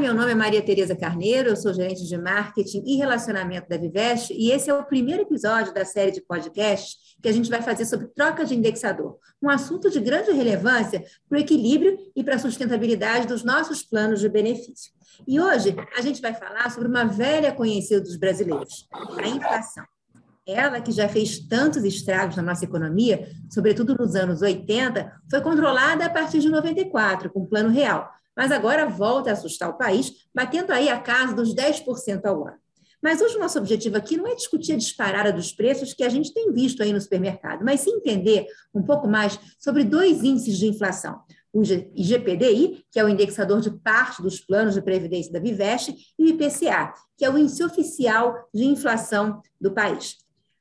Meu nome é Maria Tereza Carneiro, eu sou gerente de marketing e relacionamento da Vivest e esse é o primeiro episódio da série de podcasts que a gente vai fazer sobre troca de indexador, um assunto de grande relevância para o equilíbrio e para a sustentabilidade dos nossos planos de benefício. E hoje a gente vai falar sobre uma velha conhecida dos brasileiros, a inflação. Ela, que já fez tantos estragos na nossa economia, sobretudo nos anos 80, foi controlada a partir de 94, com o Plano Real mas agora volta a assustar o país, batendo aí a casa dos 10% ao ano. Mas hoje o nosso objetivo aqui não é discutir a disparada dos preços que a gente tem visto aí no supermercado, mas sim entender um pouco mais sobre dois índices de inflação. O IGPDI, que é o indexador de parte dos planos de previdência da Viveste, e o IPCA, que é o índice oficial de inflação do país.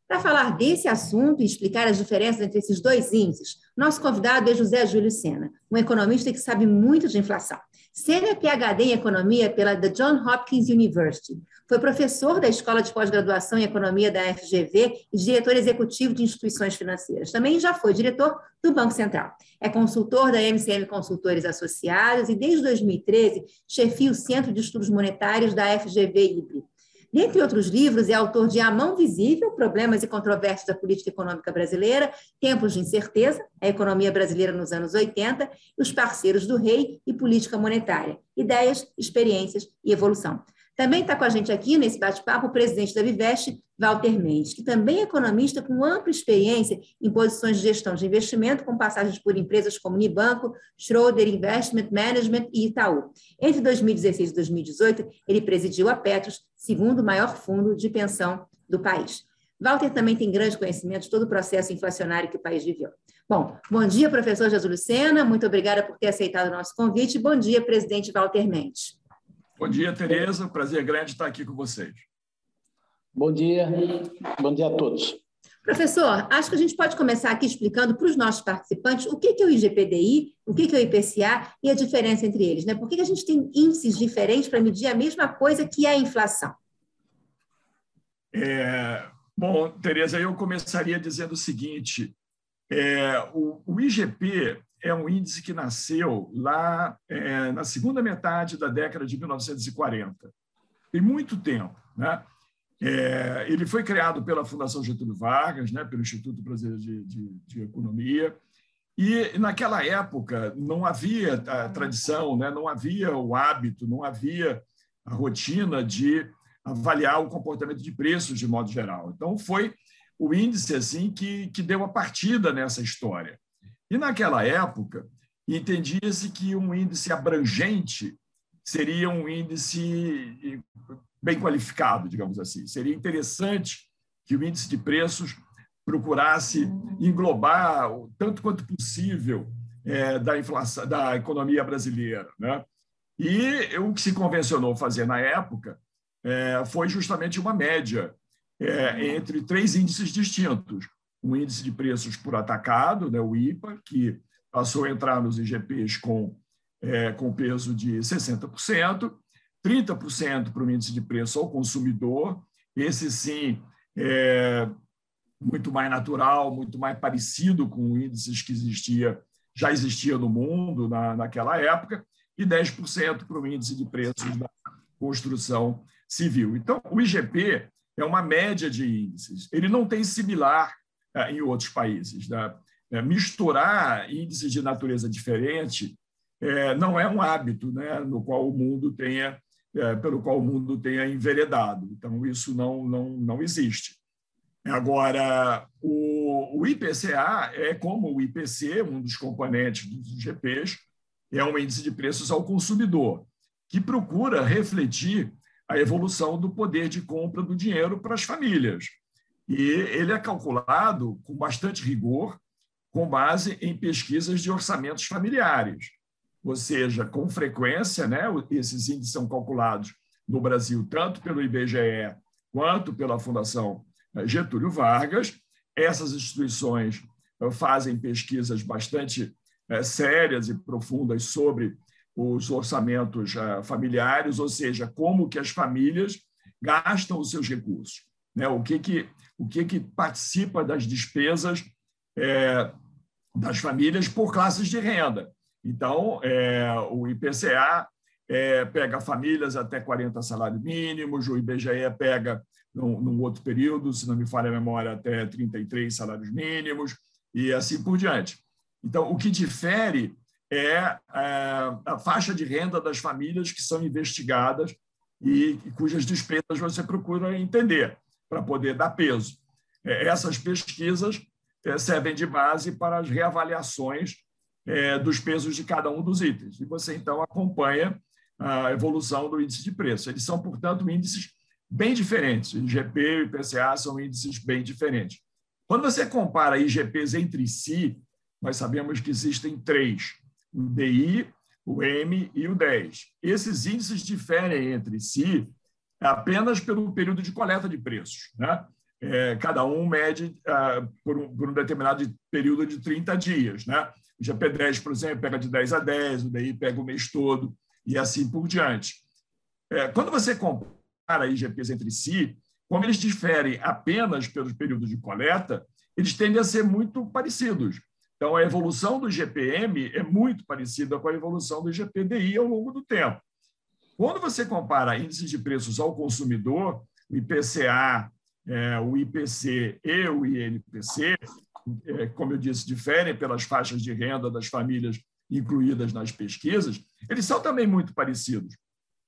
Para falar desse assunto e explicar as diferenças entre esses dois índices, nosso convidado é José Júlio Sena, um economista que sabe muito de inflação. Sênior PhD em Economia pela The John Hopkins University. Foi professor da Escola de Pós-Graduação em Economia da FGV e diretor executivo de instituições financeiras. Também já foi diretor do Banco Central. É consultor da MCM Consultores Associados e, desde 2013, chefia o Centro de Estudos Monetários da FGV IBRI. Dentre outros livros, é autor de A Mão Visível, Problemas e Controvérsias da Política Econômica Brasileira, Tempos de Incerteza, a Economia Brasileira nos anos 80, Os Parceiros do Rei e Política Monetária, Ideias, Experiências e Evolução. Também está com a gente aqui nesse bate-papo o presidente da Viveste, Walter Mendes, que também é economista com ampla experiência em posições de gestão de investimento, com passagens por empresas como Unibanco, Schroeder Investment Management e Itaú. Entre 2016 e 2018, ele presidiu a Petros, segundo maior fundo de pensão do país. Walter também tem grande conhecimento de todo o processo inflacionário que o país viveu. Bom, bom dia, professor Jesus Lucena, muito obrigada por ter aceitado o nosso convite. Bom dia, presidente Walter Mendes. Bom dia, Tereza. Prazer grande estar aqui com vocês. Bom dia. Bom dia a todos. Professor, acho que a gente pode começar aqui explicando para os nossos participantes o que é o IGPDI, o que é o IPCA e a diferença entre eles. Né? Por que a gente tem índices diferentes para medir a mesma coisa que é a inflação? É, bom, Tereza, eu começaria dizendo o seguinte: é, o, o IGP é um índice que nasceu lá é, na segunda metade da década de 1940. Tem muito tempo. Né? É, ele foi criado pela Fundação Getúlio Vargas, né, pelo Instituto Brasileiro de, de, de Economia, e naquela época não havia a tradição, né, não havia o hábito, não havia a rotina de avaliar o comportamento de preços de modo geral. Então foi o índice assim que, que deu a partida nessa história. E naquela época, entendia-se que um índice abrangente seria um índice bem qualificado, digamos assim. Seria interessante que o índice de preços procurasse englobar tanto quanto possível é, da inflação da economia brasileira, né? E o que se convencionou fazer na época é, foi justamente uma média é, entre três índices distintos: um índice de preços por atacado, né, o IPA, que passou a entrar nos IGPs com, é, com peso de 60%, 30% para o índice de preço ao consumidor, esse sim é muito mais natural, muito mais parecido com índices que existia, já existia no mundo na, naquela época, e 10% para o índice de preços da construção civil. Então, o IGP é uma média de índices. Ele não tem similar é, em outros países. Né? É, misturar índices de natureza diferente é, não é um hábito né, no qual o mundo tenha, pelo qual o mundo tenha enveredado. Então, isso não, não, não existe. Agora, o, o IPCA é como o IPC, um dos componentes dos IGPs, é um índice de preços ao consumidor, que procura refletir a evolução do poder de compra do dinheiro para as famílias. E ele é calculado com bastante rigor, com base em pesquisas de orçamentos familiares. Ou seja, com frequência, né, esses índices são calculados no Brasil tanto pelo IBGE quanto pela Fundação eh, Getúlio Vargas. Essas instituições eh, fazem pesquisas bastante eh, sérias e profundas sobre os orçamentos familiares, ou seja, como que as famílias gastam os seus recursos, né? O que que o que, que participa das despesas é, das famílias por classes de renda. Então, é, o IPCA é, pega famílias até 40 salários mínimos, o IBGE pega, num, num, outro período, se não me falha a memória, até 33 salários mínimos, e assim por diante. Então, o que difere é, é a faixa de renda das famílias que são investigadas e, e cujas despesas você procura entender para poder dar peso. É, essas pesquisas é, servem de base para as reavaliações é, dos pesos de cada um dos itens. E você, então, acompanha a evolução do índice de preço. Eles são, portanto, índices bem diferentes. IGP e IPCA são índices bem diferentes. Quando você compara IGPs entre si, nós sabemos que existem três: o DI, o M e o 10. Esses índices diferem entre si apenas pelo período de coleta de preços. Né? É, cada um mede ah, por, um, por, um, determinado período de 30 dias. Né? O GP10, por exemplo, pega de 10 a 10, o DI pega o mês todo e assim por diante. É, quando você compara IGPs entre si, como eles diferem apenas pelos períodos de coleta, eles tendem a ser muito parecidos. Então, a evolução do IGPM é muito parecida com a evolução do IGPDI ao longo do tempo. Quando você compara índices de preços ao consumidor, o IPCA, é, o IPC e o INPC, como eu disse, diferem pelas faixas de renda das famílias incluídas nas pesquisas, eles são também muito parecidos.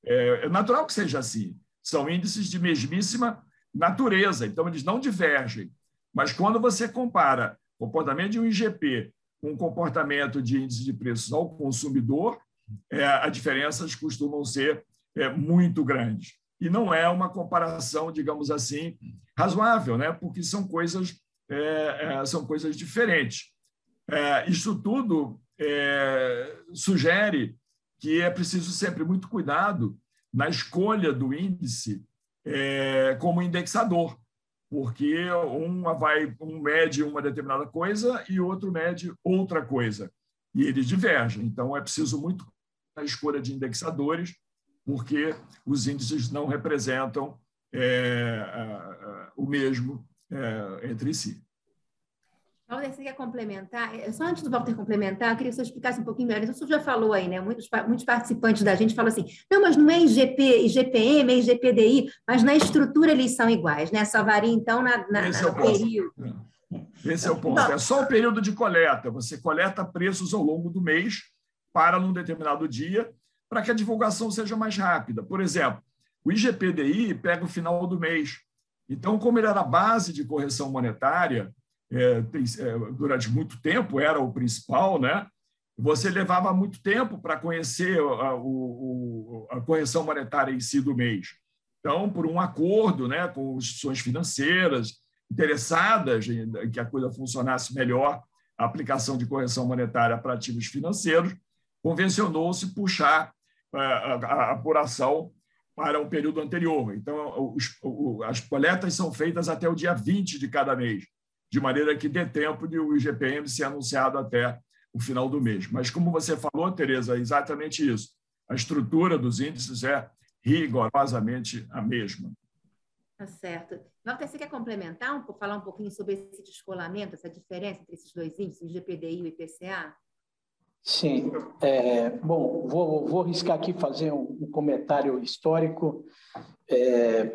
É, é natural que seja assim. São índices de mesmíssima natureza, então eles não divergem. Mas quando você compara o comportamento de um IGP com o comportamento de índice de preços ao consumidor, é, as diferenças costumam ser é, muito grandes. E não é uma comparação, digamos assim, razoável, né? porque são coisas, é, é são coisas diferentes. É, isso tudo é, sugere que é preciso sempre muito cuidado na escolha do índice é, como indexador, porque um vai um mede uma determinada coisa e outro mede outra coisa e eles divergem. Então é preciso muito na escolha de indexadores, porque os índices não representam é, o mesmo é, entre si. Walter, você quer complementar? É, só antes do Walter complementar, eu queria que você explicasse um pouquinho melhor. Você já falou aí, né? Muitos, muitos participantes da gente falam assim: não, mas não é IGP, IGPM, é IGPDI, mas na estrutura eles são iguais, né? Só varia, então, na, na, Esse é no é período. Esse é o ponto. É só o período de coleta. Você coleta preços ao longo do mês para num determinado dia, para que a divulgação seja mais rápida. Por exemplo, o IGPDI pega o final do mês. Então, como ele era base de correção monetária, é, tem, é, durante muito tempo era o principal, né? Você levava muito tempo para conhecer a, o, a, correção monetária em si do mês. Então, por um acordo né, com instituições financeiras interessadas em que a coisa funcionasse melhor, a aplicação de correção monetária para ativos financeiros, convencionou-se puxar a, é, a, a apuração para um período anterior. Então, os, as coletas são feitas até o dia 20 de cada mês de maneira que dê tempo de o IGPM ser anunciado até o final do mês. Mas, como você falou, Tereza, é exatamente isso. A estrutura dos índices é rigorosamente a mesma. Tá certo. Walter, você quer complementar, um, falar um pouquinho sobre esse descolamento, essa diferença entre esses dois índices, o GPDI e o IPCA? Sim. É, bom, vou, vou arriscar aqui fazer um, um comentário histórico. É,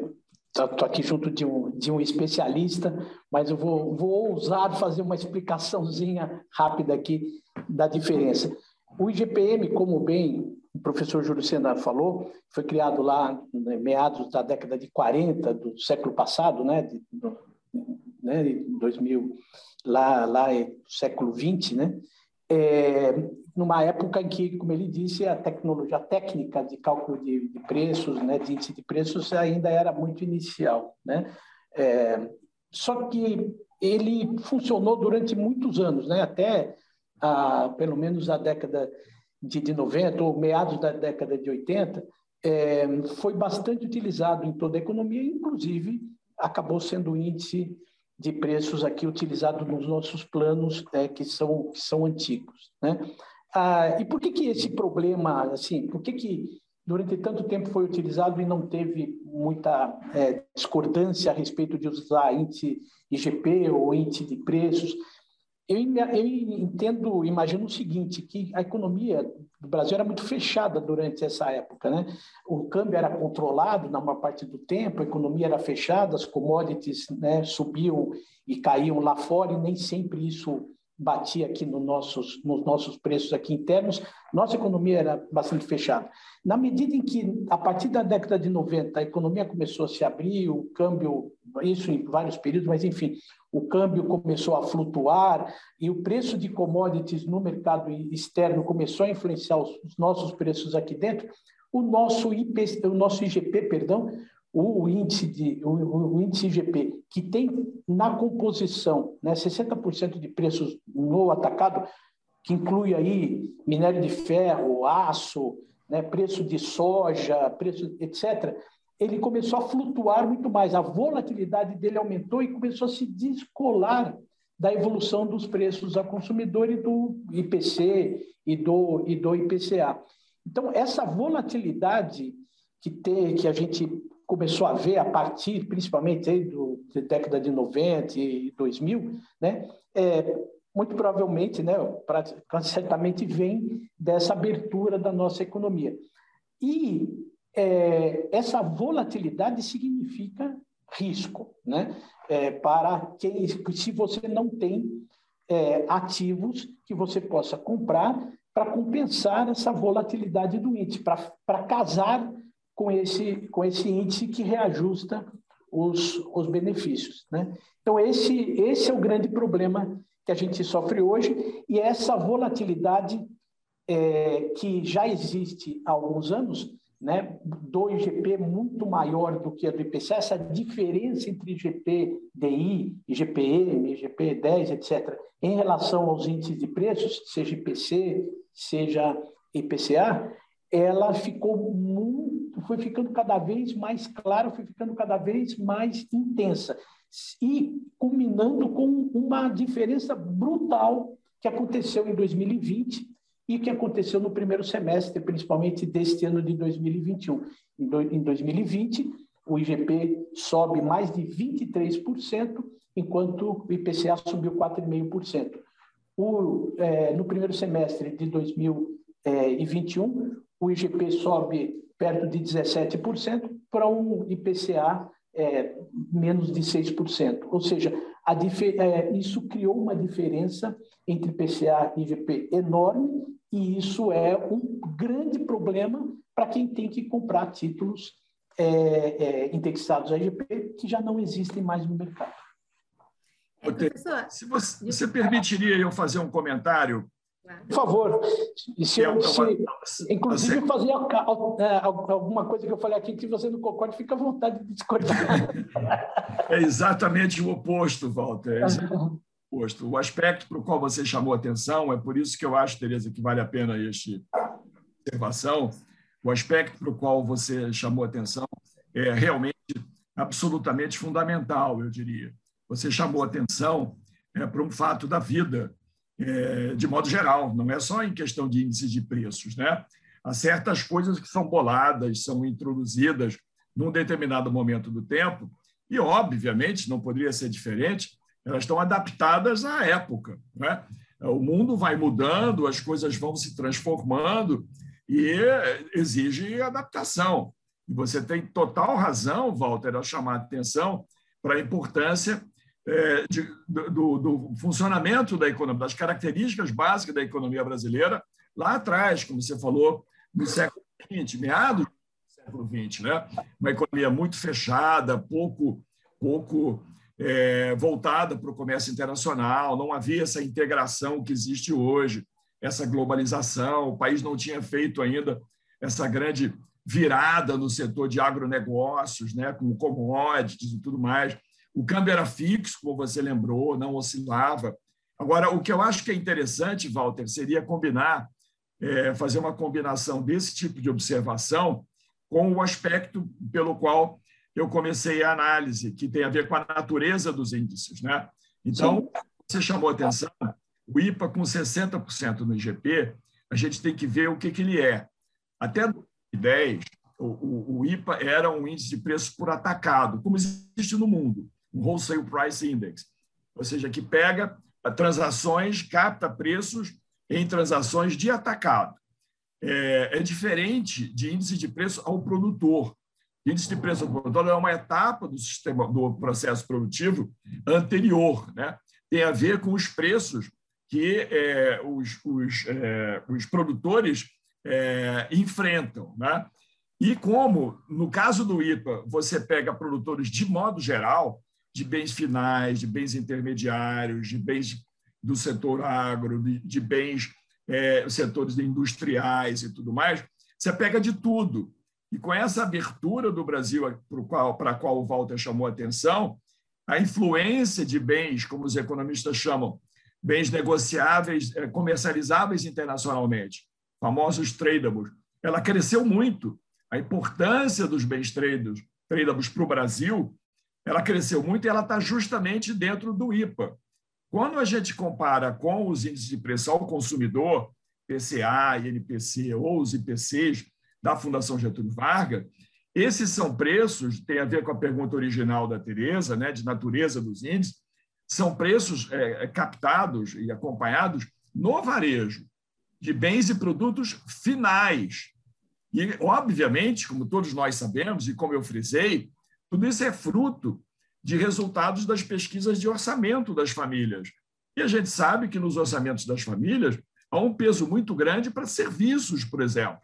Estou aqui junto de um, de um especialista, mas eu vou, vou ousar fazer uma explicaçãozinha rápida aqui da diferença. O IGPM, como bem o professor Júlio Sena falou, foi criado lá né, meados da década de 40 do século passado, né, de, né, 2000, lá, lá é século 20, né, é, numa época em que, como ele disse, a tecnologia técnica de cálculo de, de preços, né, de índice de preços, ainda era muito inicial. Né? É, só que ele funcionou durante muitos anos, né? até a, pelo menos a década de, de 90 ou meados da década de 80, é, foi bastante utilizado em toda a economia, inclusive acabou sendo o índice de preços aqui utilizado nos nossos planos é, que são que são antigos, né? Ah, e por que que esse problema, assim, por que que durante tanto tempo foi utilizado e não teve muita é, discordância a respeito de usar índice IGP ou índice de preços? Eu, eu entendo, imagino o seguinte, que a economia do Brasil era muito fechada durante essa época, né? O câmbio era controlado na maior parte do tempo, a economia era fechada, as commodities né, subiam e caíam lá fora e nem sempre isso batia aqui no nossos, nos nossos preços aqui internos, nossa economia era bastante fechada. Na medida em que, a partir da década de 90, a economia começou a se abrir, o câmbio, isso em vários períodos, mas enfim, o câmbio começou a flutuar e o preço de commodities no mercado externo começou a influenciar os, os nossos preços aqui dentro, o nosso, IP, o nosso IGP, perdão, o índice, de, o, o, índice IGP, que tem na composição né, 60% de preços no atacado, que inclui aí minério de ferro, aço, né, preço de soja, preço, etc., ele começou a flutuar muito mais. A volatilidade dele aumentou e começou a se descolar da evolução dos preços ao consumidor e do IPC e do, e do IPCA. Então, essa volatilidade que, tem, que a gente começou a ver a partir, principalmente aí do, da década de 90 e 2000, né, é, muito provavelmente, né, certamente vem dessa abertura da nossa economia. E é, essa volatilidade significa risco, né, é, para quem, se você não tem é, ativos que você possa comprar para compensar essa volatilidade do índice, para casar com esse, com esse índice que reajusta os, os benefícios. Né? Então, esse, esse é o grande problema que a gente sofre hoje, e essa volatilidade é, que já existe há alguns anos, né, do IGP muito maior do que a do IPC, essa diferença entre IGP DI, IGPM, IGP 10, etc., em relação aos índices de preços, seja IPC, seja IPCA, ela ficou muito, foi ficando cada vez mais clara, foi ficando cada vez mais intensa e culminando com uma diferença brutal que aconteceu em 2020 e que aconteceu no primeiro semestre, principalmente deste ano de 2021. Em 2020, o IGP sobe mais de 23%, enquanto o IPCA subiu 4,5%. O, é, no primeiro semestre de 2021, o IGP sobe perto de 17% para um IPCA é, menos de 6%. Ou seja, a, é, isso criou uma diferença entre IPCA e IGP enorme, e isso é um grande problema para quem tem que comprar títulos é, é, indexados a IGP que já não existem mais no mercado. É, se você, você permitiria eu fazer um comentário por favor, se eu, se, inclusive fazer é, alguma coisa que eu falei aqui que você não concorde, fica à vontade de discordar. É exatamente o oposto, Walter. É o oposto. O aspecto para o qual você chamou atenção, é por isso que eu acho, Tereza, que vale a pena esta observação. O aspecto para o qual você chamou atenção é realmente absolutamente fundamental, eu diria. Você chamou atenção é, para um fato da vida de modo geral, não é só em questão de índice de preços. Né? Há certas coisas que são boladas, são introduzidas num determinado momento do tempo, e, obviamente, não poderia ser diferente, elas estão adaptadas à época. Né? O mundo vai mudando, as coisas vão se transformando e exige adaptação. E você tem total razão, Walter, a chamar a atenção para a importância é, de, do, do, funcionamento da economia, das características básicas da economia brasileira lá atrás, como você falou, no século XX, meados do século XX, né? Uma economia muito fechada, pouco, pouco é, voltada para o comércio internacional, não havia essa integração que existe hoje, essa globalização, o país não tinha feito ainda essa grande virada no setor de agronegócios, né, como commodities e tudo mais. O câmbio era fixo, como você lembrou, não oscilava. Agora, o que eu acho que é interessante, Walter, seria combinar, é, fazer uma combinação desse tipo de observação com o aspecto pelo qual eu comecei a análise, que tem a ver com a natureza dos índices. Né? Então, Sim. você chamou atenção, o IPA com 60% no IGP, a gente tem que ver o que, que ele é. Até 2010, o, o, o IPA era um índice de preço por atacado, como existe no mundo um Wholesale Price Index, ou seja, que pega transações, capta preços em transações de atacado. É, é, diferente de índice de preço ao produtor. Índice de preço ao produtor é uma etapa do sistema do processo produtivo anterior, né? Tem a ver com os preços que é, os, os, é, os, produtores é, enfrentam, né? E como, no caso do IPA, você pega produtores de modo geral, de bens finais, de bens intermediários, de bens do setor agro, de, de bens é, setores industriais e tudo mais, você pega de tudo. E com essa abertura do Brasil para qual, qual o Walter chamou a atenção, a influência de bens, como os economistas chamam, bens negociáveis, é, comercializáveis internacionalmente, famosos tradables, ela cresceu muito. A importância dos bens tradables para o Brasil, ela cresceu muito e ela está justamente dentro do IPA. Quando a gente compara com os índices de preço ao consumidor, PCA, INPC ou os IPCs da Fundação Getúlio Vargas, esses são preços, tem a ver com a pergunta original da Tereza, né, de natureza dos índices, são preços é, é, captados e acompanhados no varejo de bens e produtos finais. E, obviamente, como todos nós sabemos, e como eu frisei, tudo isso é fruto de resultados das pesquisas de orçamento das famílias. E a gente sabe que nos orçamentos das famílias há um peso muito grande para serviços, por exemplo.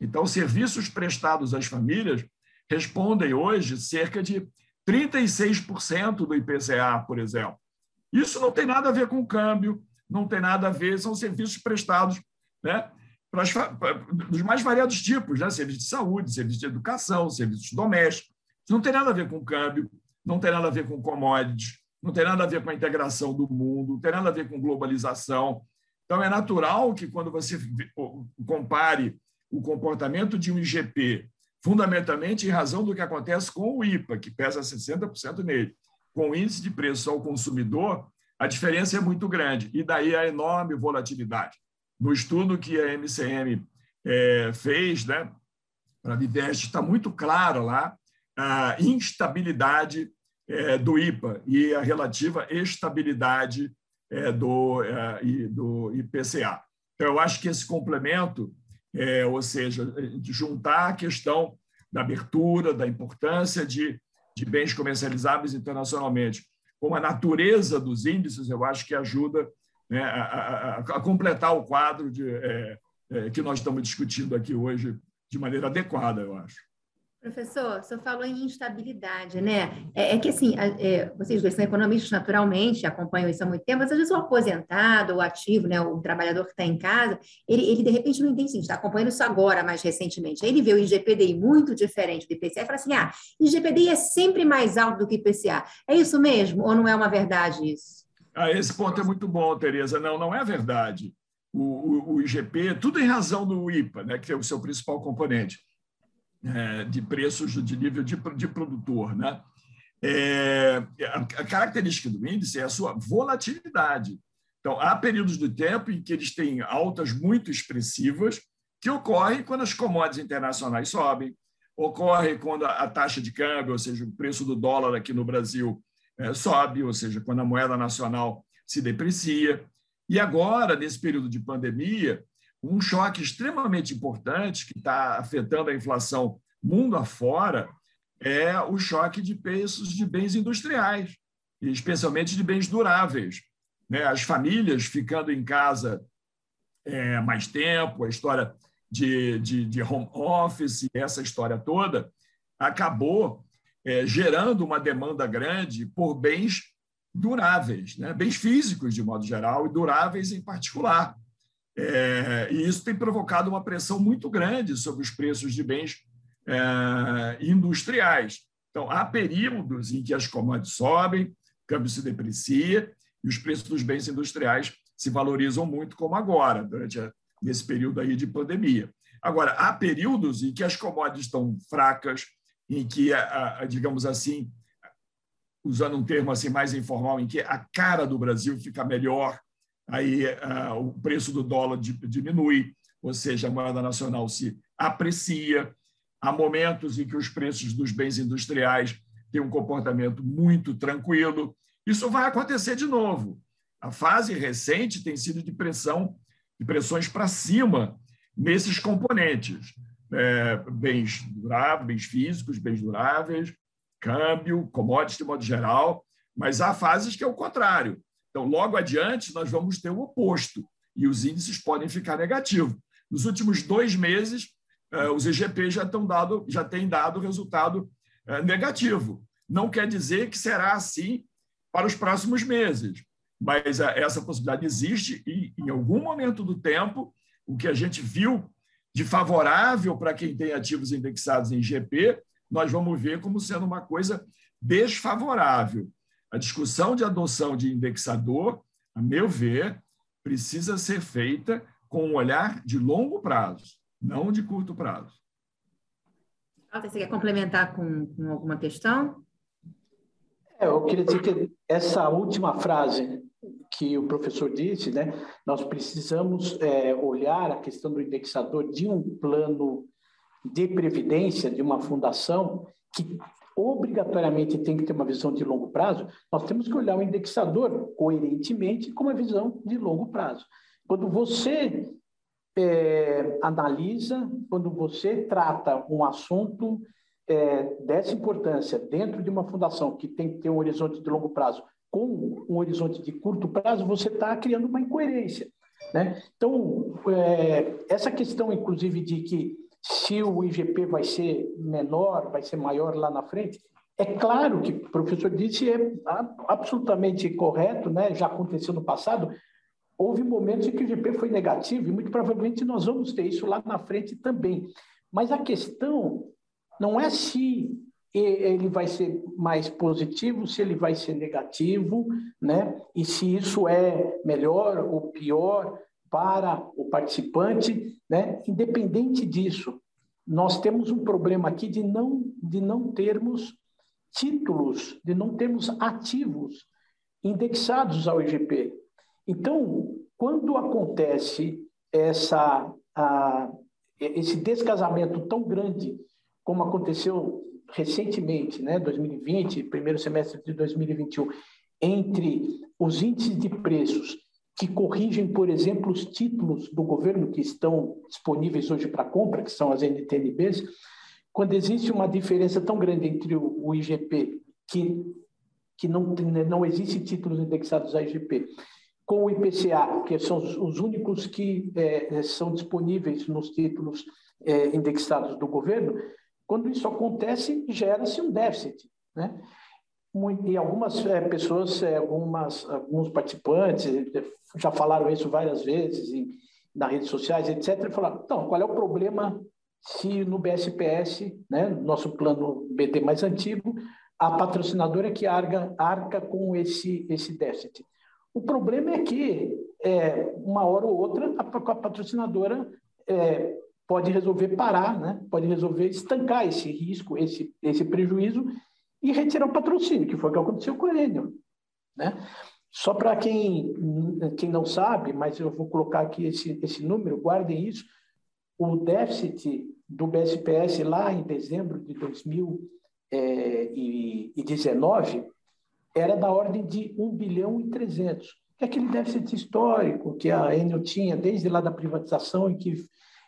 Então, serviços prestados às famílias respondem hoje cerca de 36% do IPCA, por exemplo. Isso não tem nada a ver com câmbio, não tem nada a ver, são serviços prestados né, para as, para, dos mais variados tipos, né? serviços de saúde, serviços de educação, serviços domésticos. Não tem nada a ver com câmbio, não tem nada a ver com commodities, não tem nada a ver com a integração do mundo, não tem nada a ver com globalização. Então, é natural que, quando você compare o comportamento de um IGP, fundamentalmente em razão do que acontece com o IPA, que pesa 60% nele, com o índice de preço ao consumidor, a diferença é muito grande. E daí a enorme volatilidade. No estudo que a MCM é, fez, né, para a Viveste, está muito claro lá a instabilidade é, do IPA e a relativa estabilidade é, do, é, do IPCA. Então, eu acho que esse complemento, ou seja, juntar a questão da abertura, da importância de de bens comercializáveis internacionalmente, como a natureza dos índices, eu acho que ajuda né, a, a, a, completar o quadro de, é, é, que nós estamos discutindo aqui hoje de maneira adequada, eu acho. Professor, o senhor falou em instabilidade, né? É, é que, assim, é, vocês dois são economistas naturalmente, acompanham isso há muito tempo, mas às vezes o aposentado, o ativo, né, o trabalhador que está em casa, ele, ele de repente não entende, está acompanhando isso agora, mais recentemente. Aí ele vê o IGPDI muito diferente do IPCA e fala assim, ah, IGPDI é sempre mais alto do que IPCA. É isso mesmo ou não é uma verdade isso? Ah, esse ponto é muito bom, Tereza. Não, não é verdade. O, o, o IGP, tudo em razão do IPA, né, que é o seu principal componente é, de preços de nível de, de produtor. Né? É, a característica do índice é a sua volatilidade. Então, há períodos do tempo em que eles têm altas muito expressivas, que ocorrem quando as commodities internacionais sobem, ocorre quando a taxa de câmbio, ou seja, o preço do dólar aqui no Brasil é, sobe, ou seja, quando a moeda nacional se deprecia. E agora, nesse período de pandemia, um choque extremamente importante que está afetando a inflação mundo afora é o choque de preços de bens industriais, especialmente de bens duráveis. Né? As famílias ficando em casa é, mais tempo, a história de, de, de, home office, essa história toda, acabou é, gerando uma demanda grande por bens duráveis, né? bens físicos de modo geral e duráveis em particular. É, e isso tem provocado uma pressão muito grande sobre os preços de bens é, industriais. Então, há períodos em que as commodities sobem, o câmbio se deprecia e os preços dos bens industriais se valorizam muito, como agora, durante a, nesse período aí de pandemia. Agora, há períodos em que as commodities estão fracas, em que, a, a, digamos assim, usando um termo assim mais informal, em que a cara do Brasil fica melhor aí uh, o preço do dólar diminui, ou seja, a moeda nacional se aprecia. Há momentos em que os preços dos bens industriais têm um comportamento muito tranquilo. Isso vai acontecer de novo. A fase recente tem sido de pressão, de pressões para cima nesses componentes. É, bens duráveis, bens físicos, bens duráveis, câmbio, commodities de modo geral, mas há fases que é o contrário. Então, logo adiante, nós vamos ter o oposto, e os índices podem ficar negativos. Nos últimos dois meses, é, os EGP já, estão dado, já têm dado resultado é, negativo. Não quer dizer que será assim para os próximos meses, mas é, essa possibilidade existe e, em algum momento do tempo, o que a gente viu de favorável para quem tem ativos indexados em GP, nós vamos ver como sendo uma coisa desfavorável. A discussão de adoção de indexador, a meu ver, precisa ser feita com um olhar de longo prazo, não de curto prazo. Você quer complementar com, com alguma questão? É, eu queria dizer que essa última frase que o professor disse, né, nós precisamos é, olhar a questão do indexador de um plano de previdência, de uma fundação, que obrigatoriamente tem que ter uma visão de longo prazo, nós temos que olhar o indexador coerentemente com uma visão de longo prazo. Quando você é, analisa, quando você trata um assunto é, dessa importância dentro de uma fundação que tem que ter um horizonte de longo prazo com um horizonte de curto prazo, você está criando uma incoerência. Né? Então, é, essa questão, inclusive, de que se o IGP vai ser menor, vai ser maior lá na frente, é claro que o professor disse é absolutamente correto, né? já aconteceu no passado, houve momentos em que o IGP foi negativo e muito provavelmente nós vamos ter isso lá na frente também. Mas a questão não é se ele vai ser mais positivo, se ele vai ser negativo, né? E se isso é melhor ou pior para o participante, né? Independente disso, nós temos um problema aqui de não de não termos títulos, de não termos ativos indexados ao IGP. Então, quando acontece essa a, esse descasamento tão grande como aconteceu recentemente, né, 2020, primeiro semestre de 2021, entre os índices de preços que corrigem, por exemplo, os títulos do governo que estão disponíveis hoje para compra, que são as NTNBs, quando existe uma diferença tão grande entre o IGP, que, que não, não existe títulos indexados a IGP, com o IPCA, que são os, os únicos que é, são disponíveis nos títulos é, indexados do governo, quando isso acontece, gera-se um déficit. Né? E algumas é, pessoas, é, algumas, alguns participantes é, já falaram isso várias vezes em, nas redes sociais, etc. Falaram, então, qual é o problema se no BSPS, né, nosso plano BD mais antigo, a patrocinadora que arca, arca com esse, esse déficit? O problema é que, é, uma hora ou outra, a, a patrocinadora é, pode resolver parar, né? pode resolver estancar esse risco, esse, esse prejuízo e retirar o patrocínio, que foi o que aconteceu com o Enel. Né? Só para quem, quem não sabe, mas eu vou colocar aqui esse, esse número, guardem isso, o déficit do BSPS lá em dezembro de 2019 era da ordem de 1 bilhão e 300, que é aquele déficit histórico que a Enel tinha desde lá da privatização e que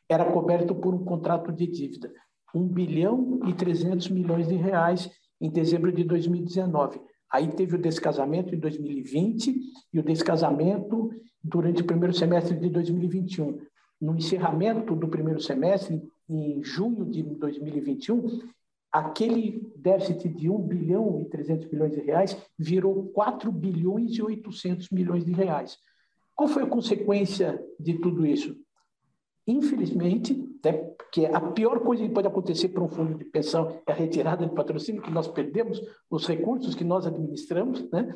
era coberto por um contrato de dívida, 1 bilhão e 300 milhões de reais em dezembro de 2019. Aí teve o descasamento em 2020 e o descasamento durante o primeiro semestre de 2021. No encerramento do primeiro semestre, em junho de 2021, aquele déficit de 1 bilhão e 300 milhões de reais virou 4 bilhões e 800 milhões de reais. Qual foi a consequência de tudo isso? Infelizmente, né, porque a pior coisa que pode acontecer para um fundo de pensão é a retirada de patrocínio, que nós perdemos os recursos que nós administramos, né?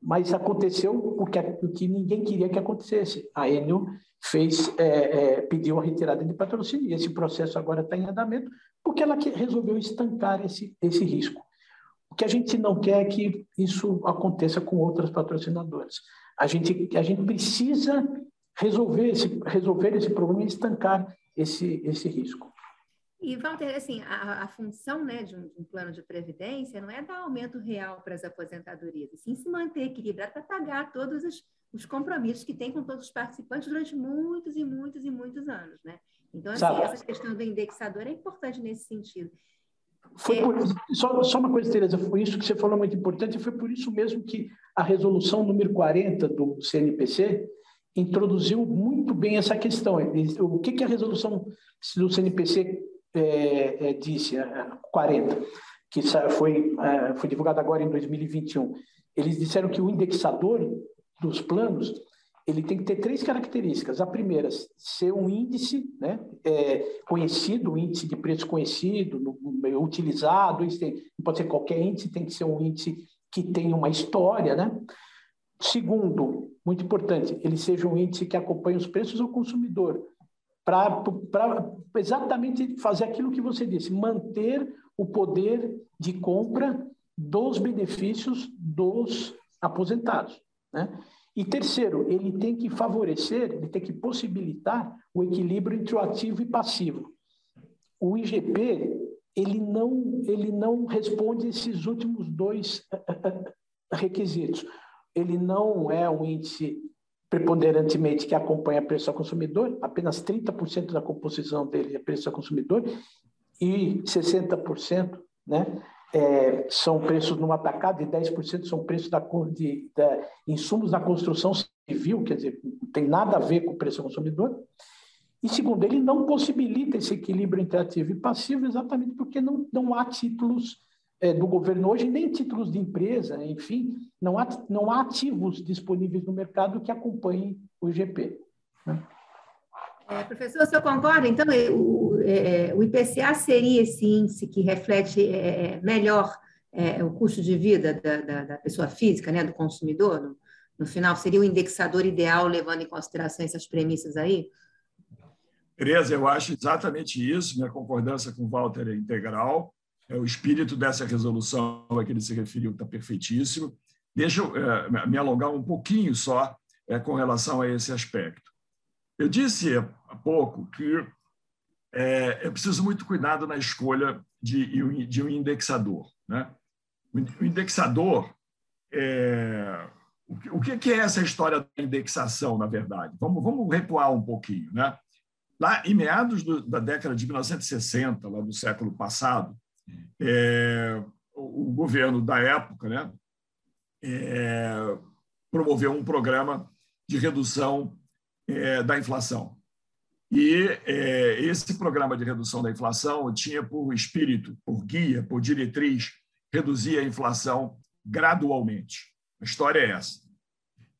mas aconteceu o que, o que ninguém queria que acontecesse. A Enel fez, é, é, pediu a retirada de patrocínio, e esse processo agora está em andamento, porque ela resolveu estancar esse, esse risco. O que a gente não quer é que isso aconteça com outras patrocinadoras. A gente, a gente precisa resolver esse, resolver esse problema e estancar esse, esse risco. E, Walter, assim, a, a função né, de um, de, um, plano de previdência não é dar aumento real para as aposentadorias, sim se manter equilibrado para pagar todos os, os compromissos que tem com todos os participantes durante muitos e muitos e muitos anos, né? Então, assim, essa questão do indexador é importante nesse sentido. Foi por, só, só uma coisa, Tereza, foi isso que você falou muito importante, e foi por isso mesmo que a resolução número 40 do CNPC introduziu muito bem essa questão. O que, que a resolução do CNPC é, é, disse, 40, que foi, é, foi divulgada agora em 2021? Eles disseram que o indexador dos planos ele tem que ter três características. A primeira, ser um índice né, é, conhecido, um índice de preço conhecido, no, no, utilizado, tem, pode ser qualquer índice, tem que ser um índice que tenha uma história. Né? Segundo, muito importante, ele seja um índice que acompanhe os preços ao consumidor, para exatamente fazer aquilo que você disse, manter o poder de compra dos benefícios dos aposentados. Né? E terceiro, ele tem que favorecer, ele tem que possibilitar o equilíbrio entre o ativo e passivo. O IGP, ele não, ele não responde esses últimos dois requisitos. Ele não é um índice preponderantemente que acompanha preço ao consumidor, apenas 30% da composição dele é preço ao consumidor e 60% né, é, são preços no atacado e 10% são preços da, de, de, insumos da construção civil, quer dizer, não tem nada a ver com o preço ao consumidor. E segundo, ele não possibilita esse equilíbrio entre ativo e passivo exatamente porque não, não há títulos é, do governo hoje, nem títulos de empresa, enfim, não há, não há ativos disponíveis no mercado que acompanhem o IGP. Né? É, professor, o senhor concorda? Então, o, é, o IPCA seria esse índice que reflete é, é melhor é, o custo de vida da, da, da, pessoa física, né, do consumidor? No, no, final, seria o indexador ideal, levando em consideração essas premissas aí? Tereza, eu acho exatamente isso. Minha concordância com o Walter é integral. É, o espírito dessa resolução a que ele se referiu está perfeitíssimo. Deixa eu é, me alongar um pouquinho só é, com relação a esse aspecto. Eu disse há pouco que é, preciso muito cuidado na escolha de, de um indexador. Né? O indexador, é, o, que, o que é essa história da indexação, na verdade? Vamos, vamos recuar um pouquinho. Né? Lá em meados do, da década de 1960, lá do século passado, é, o, governo da época né, é, promoveu um programa de redução é, da inflação. E é, esse programa de redução da inflação tinha por espírito, por guia, por diretriz, reduzir a inflação gradualmente. A história é essa.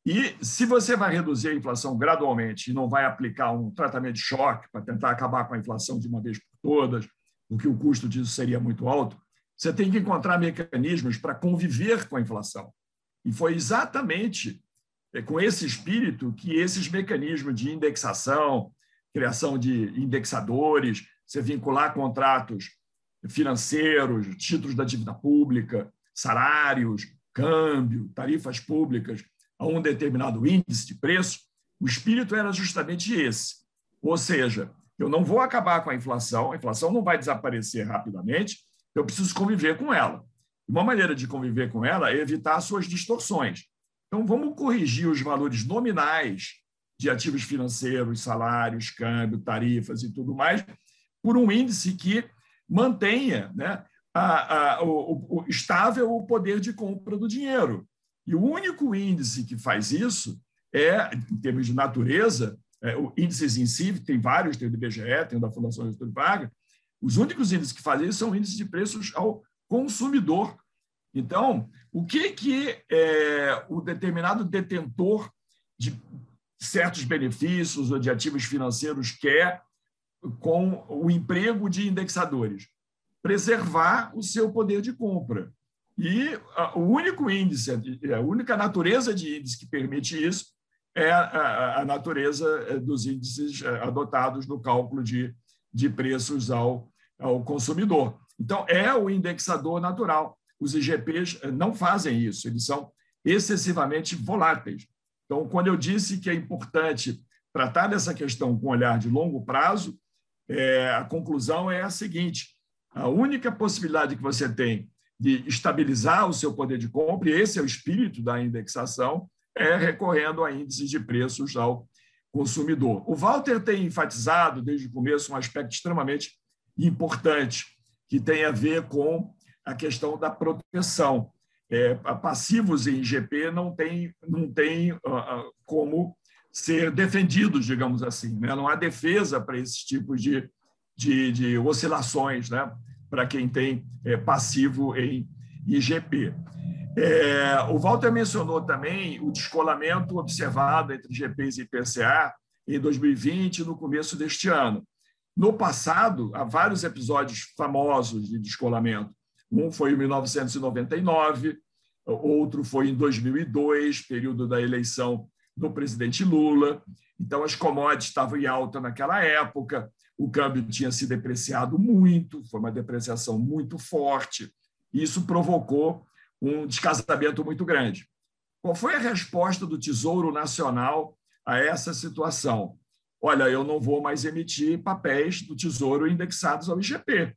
E se você vai reduzir a inflação gradualmente e não vai aplicar um tratamento de choque para tentar acabar com a inflação de uma vez por todas, porque o custo disso seria muito alto, você tem que encontrar mecanismos para conviver com a inflação. E foi exatamente é com esse espírito que esses mecanismos de indexação, criação de indexadores, você vincular contratos financeiros, títulos da dívida pública, salários, câmbio, tarifas públicas a um determinado índice de preço, o espírito era justamente esse. Ou seja, eu não vou acabar com a inflação, a inflação não vai desaparecer rapidamente, eu preciso conviver com ela. Uma maneira de conviver com ela é evitar suas distorções. Então, vamos corrigir os valores nominais de ativos financeiros, salários, câmbio, tarifas e tudo mais, por um índice que mantenha né, a, a, o, o, estável o poder de compra do dinheiro. E o único índice que faz isso é, em termos de natureza, é, índices em si, tem vários, tem o do IBGE, tem o da Fundação Getúlio Vargas, os únicos índices que fazem isso são índices de preços ao consumidor. Então, o que, que é, o determinado detentor de certos benefícios ou de ativos financeiros quer com o emprego de indexadores? Preservar o seu poder de compra. E o único índice, a única natureza de índice que permite isso é a, natureza é, dos índices é, adotados no cálculo de, de preços ao, ao consumidor. Então, é o indexador natural os IGPs eh, não fazem isso, eles são excessivamente voláteis. Então, quando eu disse que é importante tratar dessa questão com olhar de longo prazo, é, a conclusão é a seguinte: a única possibilidade que você tem de estabilizar o seu poder de compra, e esse é o espírito da indexação, é recorrendo a índices de preços ao consumidor. O Walter tem enfatizado desde o começo um aspecto extremamente importante, que tem a ver com a questão da proteção. É, passivos em IGP não tem, não tem uh, como ser defendidos, digamos assim. Né? Não há defesa para esses tipos de, de, de oscilações, né? para quem tem é, passivo em IGP. É, o Walter mencionou também o descolamento observado entre GPs e IPCA em 2020 e no começo deste ano. No passado, há vários episódios famosos de descolamento. Um foi em 1999, outro foi em 2002, período da eleição do presidente Lula. Então, as commodities estavam em alta naquela época, o câmbio tinha se depreciado muito, foi uma depreciação muito forte. Isso provocou um descasamento muito grande. Qual foi a resposta do Tesouro Nacional a essa situação? Olha, eu não vou mais emitir papéis do Tesouro indexados ao IGP.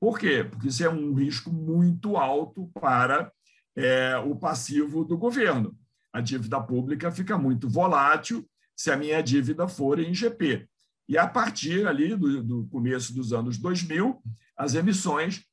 Por quê? Porque isso é um risco muito alto para é, o passivo do governo. A dívida pública fica muito volátil se a minha dívida for em IGP. E a partir ali do, do começo dos anos 2000, as emissões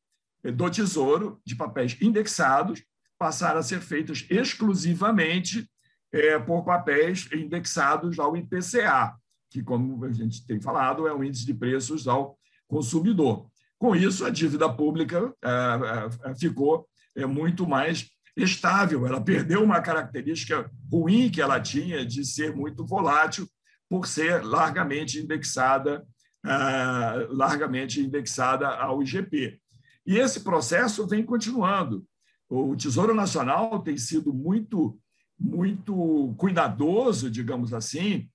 do Tesouro de papéis indexados passaram a ser feitas exclusivamente é, por papéis indexados ao IPCA, que, como a gente tem falado, é o índice de preços ao consumidor. Com isso, a dívida pública é, é, ficou é, muito mais estável, ela perdeu uma característica ruim que ela tinha de ser muito volátil por ser largamente indexada, é, largamente indexada ao IGP. E esse processo vem continuando o Tesouro Nacional tem sido muito, muito cuidadoso, digamos assim,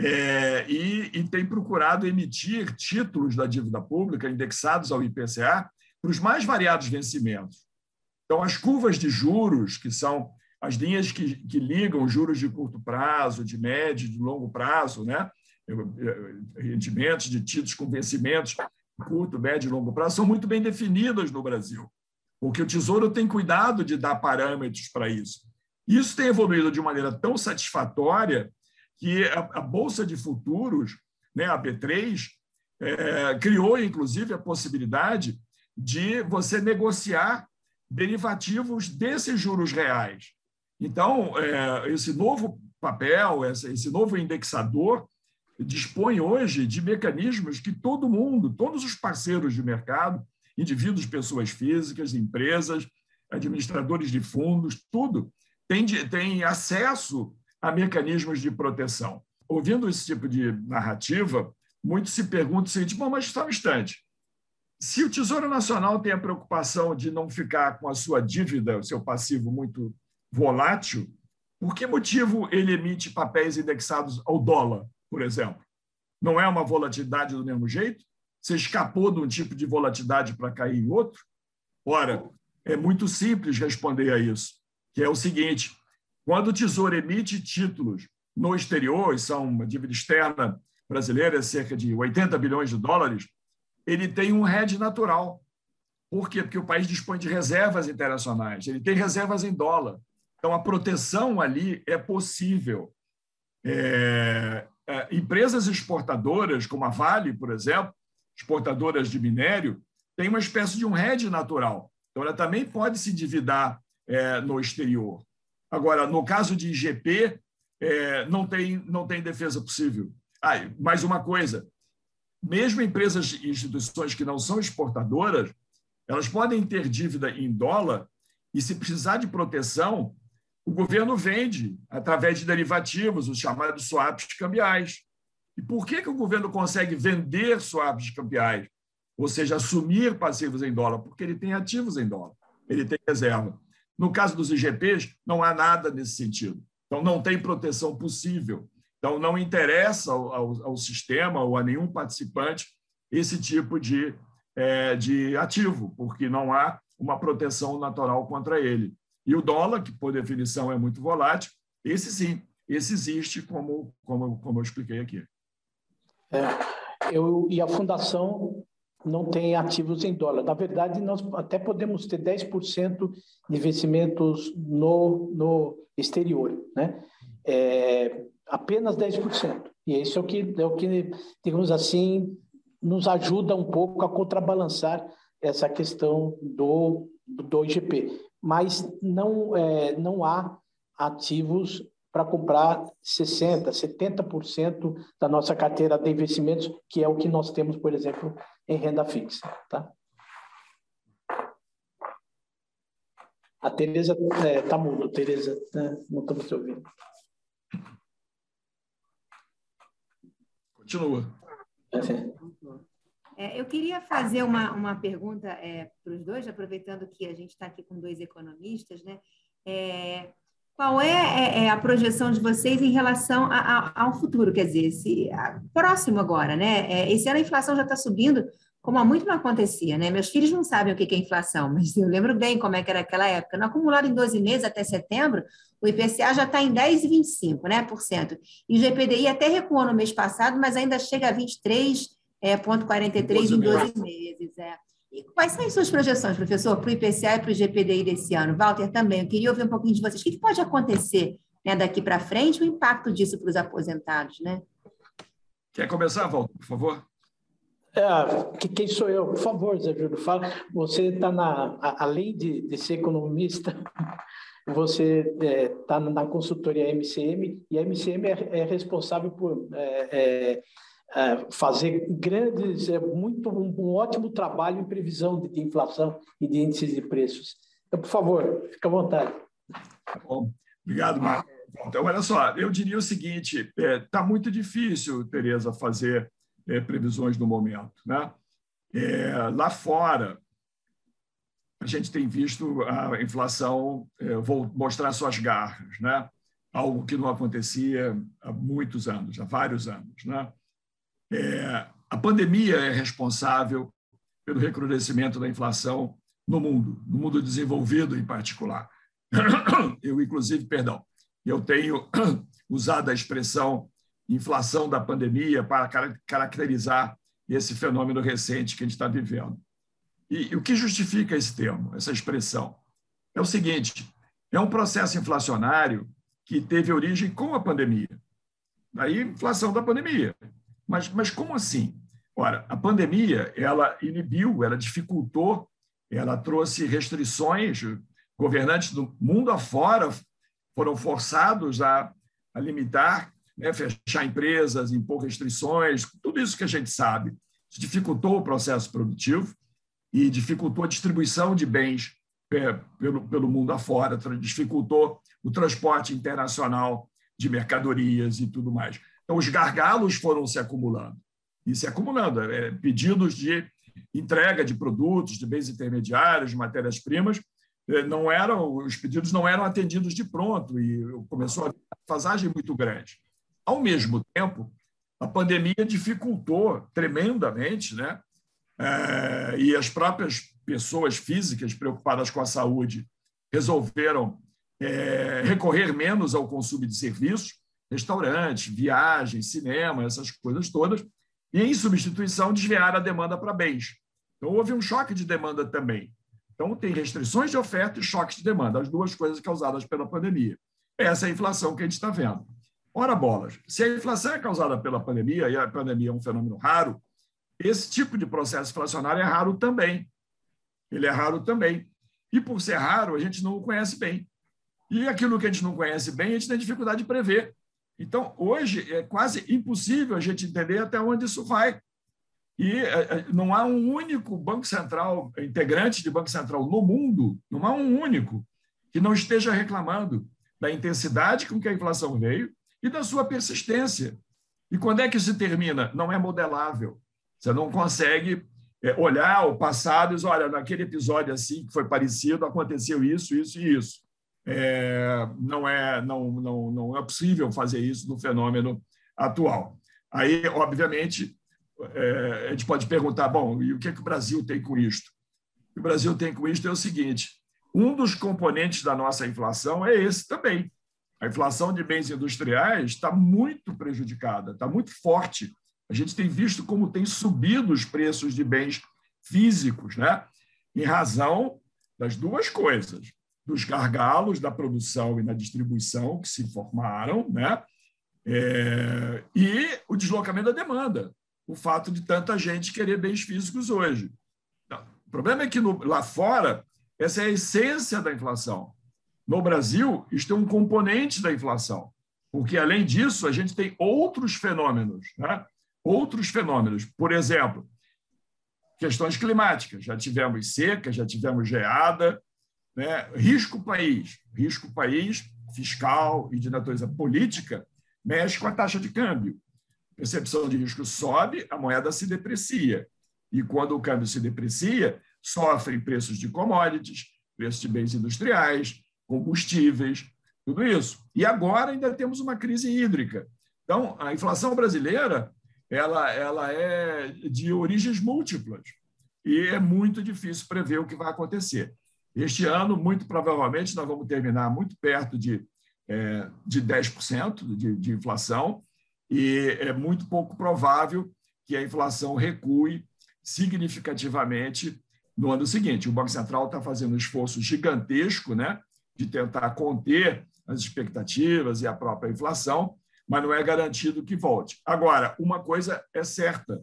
é, e, e, tem procurado emitir títulos da dívida pública indexados ao IPCA para os mais variados vencimentos. Então, as curvas de juros, que são as linhas que, que ligam juros de curto prazo, de médio de longo prazo, né? rendimentos de títulos com vencimentos curto, médio e longo prazo, são muito bem definidas no Brasil porque o Tesouro tem cuidado de dar parâmetros para isso. Isso tem evoluído de maneira tão satisfatória que a, a Bolsa de Futuros, né, a B3, é, criou, inclusive, a possibilidade de você negociar derivativos desses juros reais. Então, é, esse novo papel, esse, novo indexador, dispõe hoje de mecanismos que todo mundo, todos os parceiros de mercado, indivíduos, pessoas físicas, empresas, administradores de fundos, tudo tem, tem acesso a mecanismos de proteção. Ouvindo esse tipo de narrativa, muitos se perguntam o seguinte: bom, mas só um instante. Se o Tesouro Nacional tem a preocupação de não ficar com a sua dívida, o seu passivo muito volátil, por que motivo ele emite papéis indexados ao dólar, por exemplo? Não é uma volatilidade do mesmo jeito? Você escapou de um tipo de volatilidade para cair em outro? Ora, é muito simples responder a isso, que é o seguinte: quando o Tesouro emite títulos no exterior, e são uma dívida externa brasileira, cerca de 80 bilhões de dólares, ele tem um hedge natural. Por quê? Porque o país dispõe de reservas internacionais, ele tem reservas em dólar. Então, a proteção ali é possível. É, é, empresas exportadoras, como a Vale, por exemplo, exportadoras de minério, tem uma espécie de um hedge natural. Então, ela também pode se endividar é, no exterior. Agora, no caso de IGP, é, não, tem, não tem defesa possível. Ah, mais uma coisa: mesmo empresas e instituições que não são exportadoras, elas podem ter dívida em dólar e, se precisar de proteção, o governo vende através de derivativos, os chamados swaps cambiais. E por que, que o governo consegue vender swaps cambiais, ou seja, assumir passivos em dólar? Porque ele tem ativos em dólar, ele tem reserva. No caso dos IGPs, não há nada nesse sentido. Então, não tem proteção possível. Então, não interessa ao, ao, ao sistema ou a nenhum participante esse tipo de, é, de ativo, porque não há uma proteção natural contra ele. E o dólar, que por definição é muito volátil, esse sim, esse existe, como, como, como eu expliquei aqui. É, eu, e a fundação não tem ativos em dólar. Na verdade, nós até podemos ter 10% de investimentos no, no exterior. Né? é apenas 10%. E isso é o que, é o que, digamos assim, nos ajuda um pouco a contrabalançar essa questão do, do IGP. Mas não, é, não há ativos para comprar 60%, 70% da nossa carteira de investimentos, que é o que nós temos, por exemplo, em renda fixa. Tá? A Tereza está é, tá mudo, Tereza, né? não estamos te ouvindo. Continua. É, eu queria fazer uma, uma pergunta é, para os dois, aproveitando que a gente está aqui com dois economistas, né? É, qual é, é, é, a projeção de vocês em relação a, a, ao futuro? Quer dizer, se, a, próximo agora, né? É, esse ano a inflação já está subindo, como há muito não acontecia, né? Meus filhos não sabem o que é inflação, mas eu lembro bem como é que era aquela época. No acumulado em 12 meses até setembro, o IPCA já está em 10,25%, né, por cento. E o GPDI até recuou no mês passado, mas ainda chega a 23,43% é, em 12 meses. É. E quais são as suas projeções, professor, para o IPCA e para o GPDI desse ano? Walter, também, eu queria ouvir um pouquinho de vocês. O que pode acontecer né, daqui para frente, o impacto disso para os aposentados, né? Quer começar, Walter, por favor? É, quem sou eu? Por favor, Zé Júlio, fala. Você está na, além de, de ser economista, você está é, tá na consultoria MCM e a MCM é, é responsável por é, é, fazer grandes, é muito um, um, ótimo trabalho em previsão de, de, inflação e de índices de preços. Então, por favor, fique à vontade. Tá bom, obrigado, Marco. Então, olha só, eu diria o seguinte: está muito difícil, Tereza, fazer previsões no momento. Né? lá fora, a gente tem visto a inflação é, mostrar suas garras, né? algo que não acontecia há muitos anos, há vários anos. Né? É, a pandemia é responsável pelo recrudescimento da inflação no mundo, no mundo desenvolvido em particular. Eu, inclusive, perdão, eu tenho usado a expressão inflação da pandemia para caracterizar esse fenômeno recente que a gente está vivendo. E, e o que justifica esse termo, essa expressão? É o seguinte: é um processo inflacionário que teve origem com a pandemia. Daí, inflação da pandemia. Mas, mas como assim? Ora, a pandemia, ela inibiu, ela dificultou, ela trouxe restrições. Governantes do mundo afora foram forçados a, a limitar, né, fechar empresas, impor restrições, tudo isso que a gente sabe. Isso dificultou o processo produtivo e dificultou a distribuição de bens é, pelo, pelo mundo afora, dificultou o transporte internacional de mercadorias e tudo mais. Então, os gargalos foram se acumulando e se acumulando. É, pedidos de entrega de produtos, de bens intermediários, de matérias-primas, é, não eram os pedidos não eram atendidos de pronto e começou a fasagem muito grande. Ao mesmo tempo, a pandemia dificultou tremendamente, né, é, e as próprias pessoas físicas preocupadas com a saúde resolveram é, recorrer menos ao consumo de serviços, restaurantes, viagens, cinema, essas coisas todas, e, em substituição, desviar a demanda para bens. Então, houve um choque de demanda também. Então, tem restrições de oferta e choques de demanda, as duas coisas causadas pela pandemia. Essa é a inflação que a gente está vendo. Ora, bolas, se a inflação é causada pela pandemia, e a pandemia é um fenômeno raro, esse tipo de processo inflacionário é raro também. Ele é raro também. E por ser raro, a gente não o conhece bem. E aquilo que a gente não conhece bem, a gente tem dificuldade de prever. Então, hoje, é quase impossível a gente entender até onde isso vai. E é, é, não há um único Banco Central, integrante de Banco Central no mundo, não há um único que não esteja reclamando da intensidade com que a inflação veio e da sua persistência. E quando é que isso termina? Não é modelável. Você não consegue é, olhar o passado e dizer, olha, naquele episódio assim que foi parecido, aconteceu isso, isso e isso. É, não, é, não, não, não é possível fazer isso no fenômeno atual. Aí, obviamente, é, a gente pode perguntar, bom, e o que, é que o Brasil tem com isto? O que o Brasil tem com isto é o seguinte, um dos componentes da nossa inflação é esse também. A inflação de bens industriais está muito prejudicada, está muito forte a gente tem visto como tem subido os preços de bens físicos, né? em razão das duas coisas. Dos gargalos da produção e na distribuição que se formaram, né? É, e o deslocamento da demanda, o fato de tanta gente querer bens físicos hoje. O problema é que no, lá fora, essa é a essência da inflação. No Brasil, isso é um componente da inflação, porque, além disso, a gente tem outros fenômenos. Né? Outros fenômenos. Por exemplo, questões climáticas. Já tivemos seca, já tivemos geada. Né? Risco país. Risco país fiscal e de natureza política mexe com a taxa de câmbio. Percepção de risco sobe, a moeda se deprecia. E quando o câmbio se deprecia, sofrem preços de commodities, preços de bens industriais, combustíveis, tudo isso. E agora ainda temos uma crise hídrica. Então, a inflação brasileira ela, ela é de origens múltiplas e é muito difícil prever o que vai acontecer. Este ano, muito provavelmente, nós vamos terminar muito perto de, é, de 10% de, de inflação e é muito pouco provável que a inflação recue significativamente no ano seguinte. O Banco Central está fazendo um esforço gigantesco né, de tentar conter as expectativas e a própria inflação, mas não é garantido que volte. Agora, uma coisa é certa: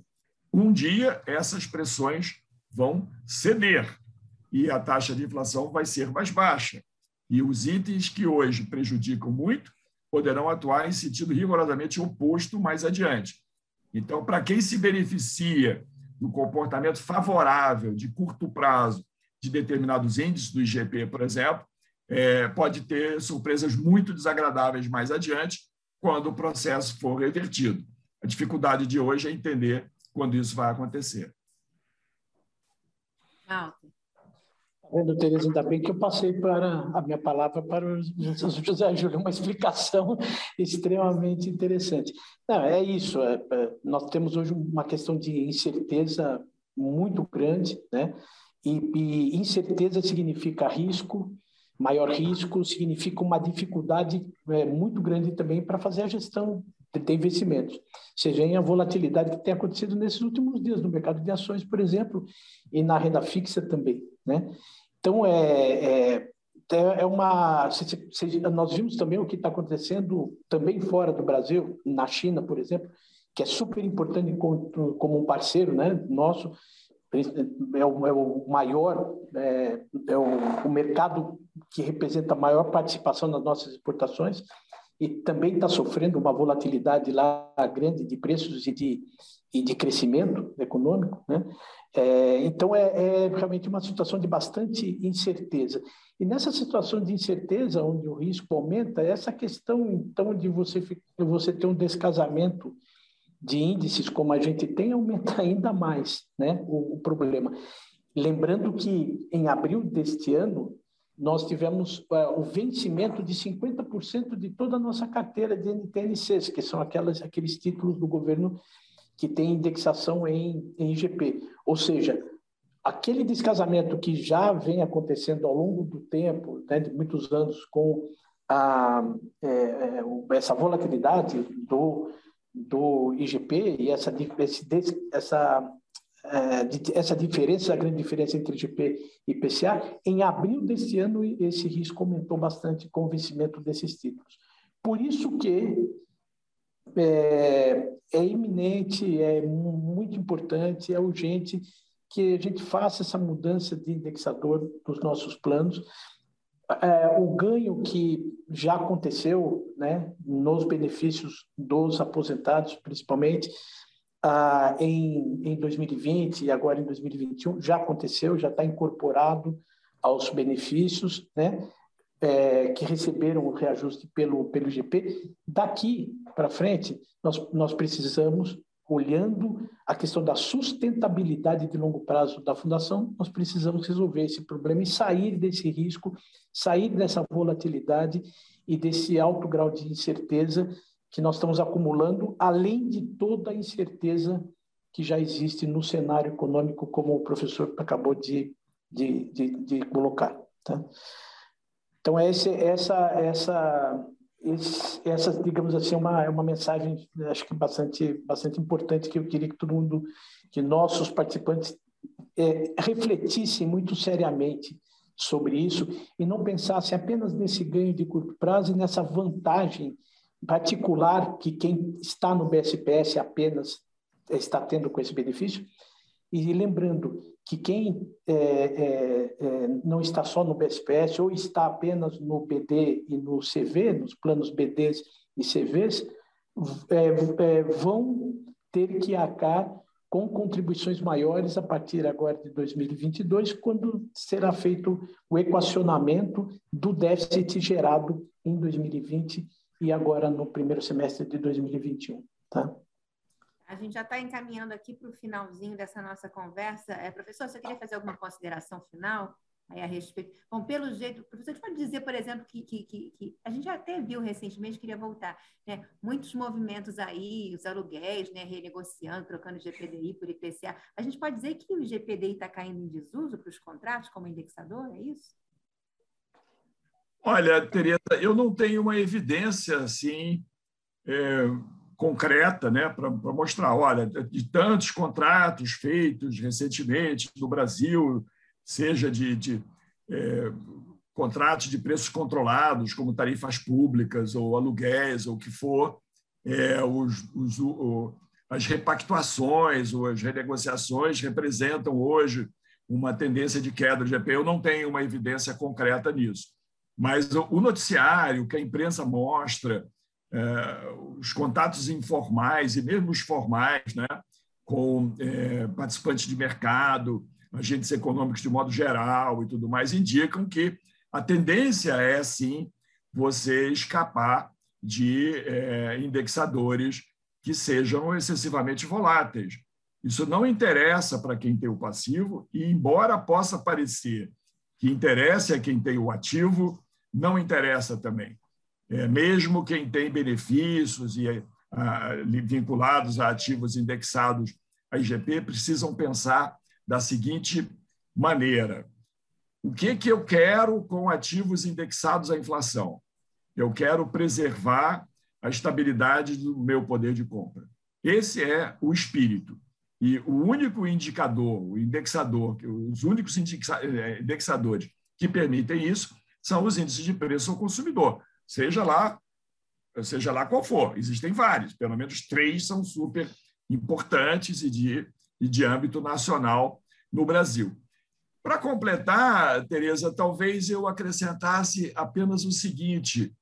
um dia essas pressões vão ceder e a taxa de inflação vai ser mais baixa. E os itens que hoje prejudicam muito poderão atuar em sentido rigorosamente oposto mais adiante. Então, para quem se beneficia do comportamento favorável de curto prazo de determinados índices do IGP, por exemplo, é, pode ter surpresas muito desagradáveis mais adiante, quando o processo for revertido. A dificuldade de hoje é entender quando isso vai acontecer. Vendo, Tereza, ainda bem que eu passei para a minha palavra para o José Júlio, uma explicação extremamente interessante. Não, é isso, é, é, nós temos hoje uma questão de incerteza muito grande, né? E, e incerteza significa risco, maior risco significa uma dificuldade é, muito grande também para fazer a gestão de investimentos. Seja em a volatilidade que tem acontecido nesses últimos dias no mercado de ações, por exemplo, e na renda fixa também. Né? Então, é, é, é uma. Nós vimos também o que está acontecendo também fora do Brasil, na China, por exemplo, que é super importante como um parceiro né, nosso, é o, é o maior, é, é o, o, mercado que representa a maior participação nas nossas exportações e também está sofrendo uma volatilidade lá grande de preços e de, e de crescimento econômico. Né? É, então, é, é realmente uma situação de bastante incerteza. E nessa situação de incerteza, onde o risco aumenta, essa questão, então, de você, você ter um descasamento de índices como a gente tem aumenta ainda mais né, o, o problema. Lembrando que em abril deste ano, nós tivemos uh, o vencimento de 50% de toda a nossa carteira de NTNCs, que são aquelas, aqueles títulos do governo que tem indexação em, em IGP. Ou seja, aquele descasamento que já vem acontecendo ao longo do tempo, né, de muitos anos, com a, é, essa volatilidade do, do IGP e essa, esse, essa, essa diferença, a grande diferença entre IGP e IPCA, em abril deste ano esse risco aumentou bastante com o vencimento desses títulos. Por isso que é, é iminente, é muito importante, é urgente que a gente faça essa mudança de indexador dos nossos planos, é, o ganho que já aconteceu né, nos benefícios dos aposentados, principalmente, ah, em, em 2020 e agora em 2021, já aconteceu, já está incorporado aos benefícios né, é, que receberam o reajuste pelo, pelo GP. Daqui para frente, nós, nós precisamos olhando a questão da sustentabilidade de longo prazo da fundação, nós precisamos resolver esse problema e sair desse risco, sair dessa volatilidade e desse alto grau de incerteza que nós estamos acumulando, além de toda a incerteza que já existe no cenário econômico, como o professor acabou de, de, de, de colocar. Tá? Então, esse, essa, essa essa, digamos assim, é uma, é uma mensagem, acho que bastante, bastante importante, que eu queria que todo mundo, que nossos participantes é, refletissem muito seriamente sobre isso e não pensasse apenas nesse ganho de curto prazo e nessa vantagem particular que quem está no BSPS apenas está tendo com esse benefício. E lembrando que quem é, é, é, não está só no BSPS ou está apenas no BD e no CV, nos planos BDs e CVs, é, é, vão ter que arcar com contribuições maiores a partir agora de 2022, quando será feito o equacionamento do déficit gerado em 2020 e agora no primeiro semestre de 2021. Tá? A gente já está encaminhando aqui para o finalzinho dessa nossa conversa. É, professor, você queria fazer alguma consideração final aí a respeito? Bom, pelo jeito, professor, você pode dizer, por exemplo, que, que, que, que, a gente até viu recentemente, queria voltar, né? muitos movimentos aí, os aluguéis, né? renegociando, trocando GPDI por IPCA. A gente pode dizer que o GPDI está caindo em desuso para os contratos como indexador, é isso? Olha, Tereza, eu não tenho uma evidência assim é, concreta né, para mostrar, olha, de tantos contratos feitos recentemente no Brasil, seja de, de é, contratos de preços controlados, como tarifas públicas ou aluguéis ou o que for, é, os, os, o, as repactuações ou as renegociações representam hoje uma tendência de queda de GP. Eu não tenho uma evidência concreta nisso. Mas o noticiário que a imprensa mostra, é, os contatos informais e mesmo os formais, né, com é, participantes de mercado, agentes econômicos de modo geral e tudo mais, indicam que a tendência é, sim, você escapar de é, indexadores que sejam excessivamente voláteis. Isso não interessa para quem tem o passivo, e embora possa parecer que interesse a quem tem o ativo, não interessa também. É, mesmo quem tem benefícios e a, vinculados a ativos indexados a IGP precisam pensar da seguinte maneira: o que, que eu quero com ativos indexados à inflação? Eu quero preservar a estabilidade do meu poder de compra. Esse é o espírito. E o único indicador, o indexador, os únicos é, indexadores que permitem isso são os índices de preço ao consumidor, seja lá, seja lá qual for. Existem vários, pelo menos três são super importantes e de, e de âmbito nacional no Brasil. Para completar, Tereza, talvez eu acrescentasse apenas o seguinte: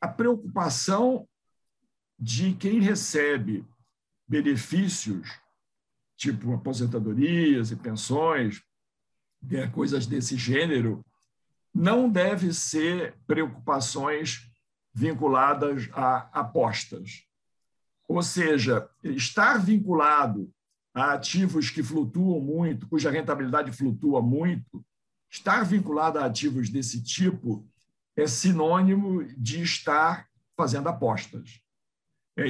a preocupação de quem recebe benefícios, tipo aposentadorias e pensões, coisas desse gênero, não deve ser preocupações vinculadas a apostas. Ou seja, estar vinculado a ativos que flutuam muito, cuja rentabilidade flutua muito, estar vinculado a ativos desse tipo é sinônimo de estar fazendo apostas. É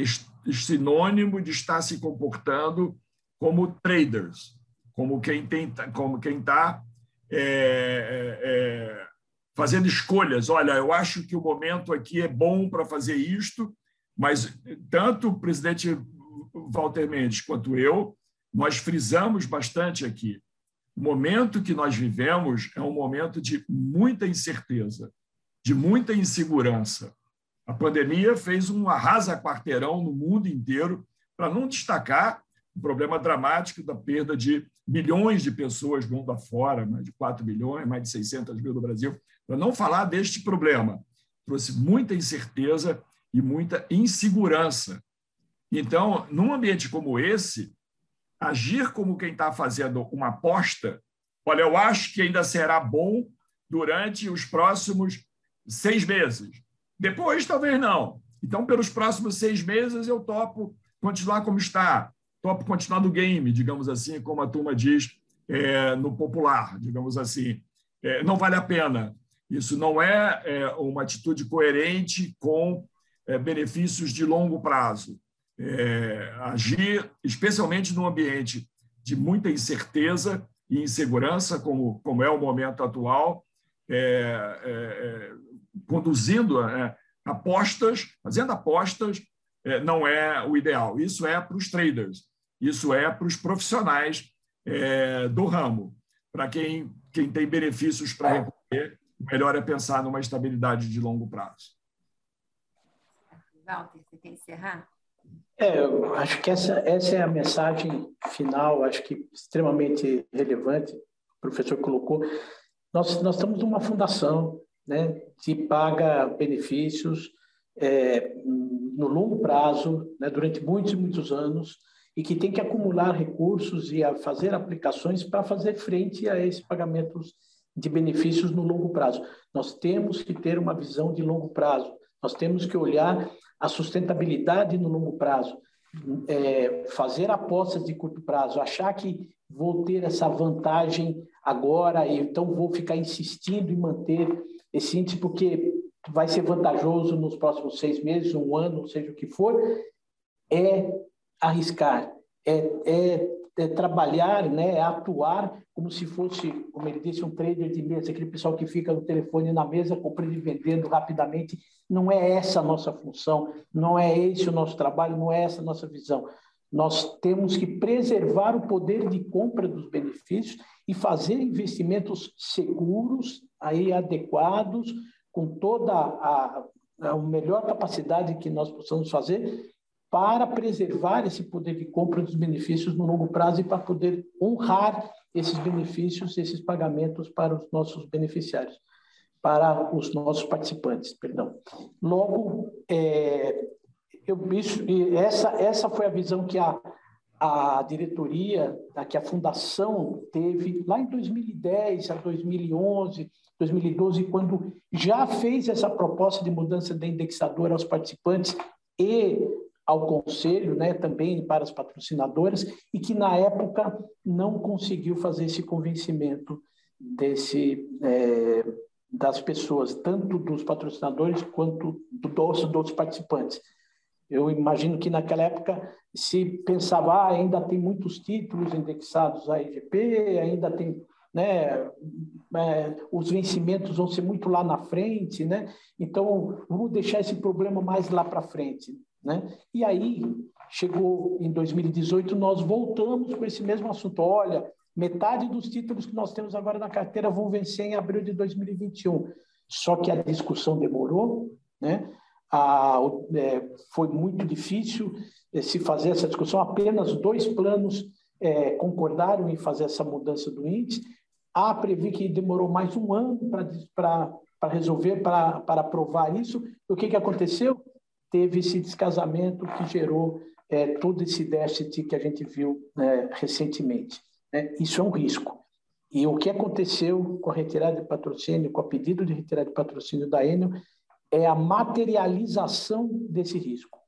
sinônimo de estar se comportando como traders, como quem tem, como quem está é, é, é fazendo escolhas. Olha, eu acho que o momento aqui é bom para fazer isto, mas tanto o presidente Walter Mendes quanto eu, nós frisamos bastante aqui. O momento que nós vivemos é um momento de muita incerteza, de muita insegurança. A pandemia fez um arrasa-quarteirão no mundo inteiro, para não destacar o problema dramático da perda de milhões de pessoas mundo afora, mais de 4 milhões, mais de 600 mil no Brasil, para não falar deste problema. Trouxe muita incerteza e muita insegurança. Então, num ambiente como esse, agir como quem está fazendo uma aposta, olha, eu acho que ainda será bom durante os próximos seis meses. Depois, talvez não. Então, pelos próximos seis meses, eu topo continuar como está, topo continuar no game, digamos assim, como a turma diz é, no popular, digamos assim. É, não vale a pena. Isso não é, é uma atitude coerente com é, benefícios de longo prazo. É, agir, especialmente num ambiente de muita incerteza e insegurança, como, como é o momento atual, é, é, é conduzindo apostas, fazendo apostas, não é o ideal. Isso é para os traders, isso é para os profissionais do ramo, para quem quem tem benefícios para recolher, melhor é pensar numa estabilidade de longo prazo. Walter, você quer encerrar? É, eu acho que essa, essa é a mensagem final, acho que extremamente relevante, o professor colocou. Nós, nós estamos numa fundação né, que paga benefícios é, no longo prazo, né, durante muitos e muitos anos, e que tem que acumular recursos e fazer aplicações para fazer frente a esses pagamentos de benefícios no longo prazo. Nós temos que ter uma visão de longo prazo, nós temos que olhar a sustentabilidade no longo prazo, é, fazer apostas de curto prazo, achar que vou ter essa vantagem agora, então vou ficar insistindo em manter esse índice, porque vai ser vantajoso nos próximos seis meses, um ano, seja o que for, é arriscar, é, é, é, trabalhar, né, é atuar como se fosse, como ele disse, um trader de mesa, aquele pessoal que fica no telefone na mesa comprando e vendendo rapidamente. Não é essa a nossa função, não é esse o nosso trabalho, não é essa a nossa visão. Nós temos que preservar o poder de compra dos benefícios e fazer investimentos seguros, aí adequados, com toda a, a melhor capacidade que nós possamos fazer para preservar esse poder de compra dos benefícios no longo prazo e para poder honrar esses benefícios, esses pagamentos para os nossos beneficiários, para os nossos participantes, perdão. Logo, é, eu, isso, essa, essa foi a visão que a, a diretoria, que a fundação teve lá em 2010 a 2011, 2012, quando já fez essa proposta de mudança da indexadora aos participantes e ao conselho, né, também para as patrocinadoras, e que na época não conseguiu fazer esse convencimento desse é, das pessoas, tanto dos patrocinadores quanto dos, dos participantes. Eu imagino que naquela época se pensava ah, ainda tem muitos títulos indexados à IGP, ainda tem né, é, os vencimentos vão ser muito lá na frente, né? Então vamos deixar esse problema mais lá para frente. Né? E aí, chegou em 2018, nós voltamos com esse mesmo assunto. Olha, metade dos títulos que nós temos agora na carteira vão vencer em abril de 2021. Só que a discussão demorou, né? A, é, foi muito difícil é, se fazer essa discussão. Apenas dois planos é, concordaram em fazer essa mudança do índice. A previ que demorou mais um ano para resolver, para aprovar isso. O que, que aconteceu? Teve esse descasamento que gerou é, todo esse déficit que a gente viu é, recentemente. Né? Isso é um risco. E o que aconteceu com a retirada de patrocínio, com o pedido de retirada de patrocínio da Enel, é a materialização desse risco.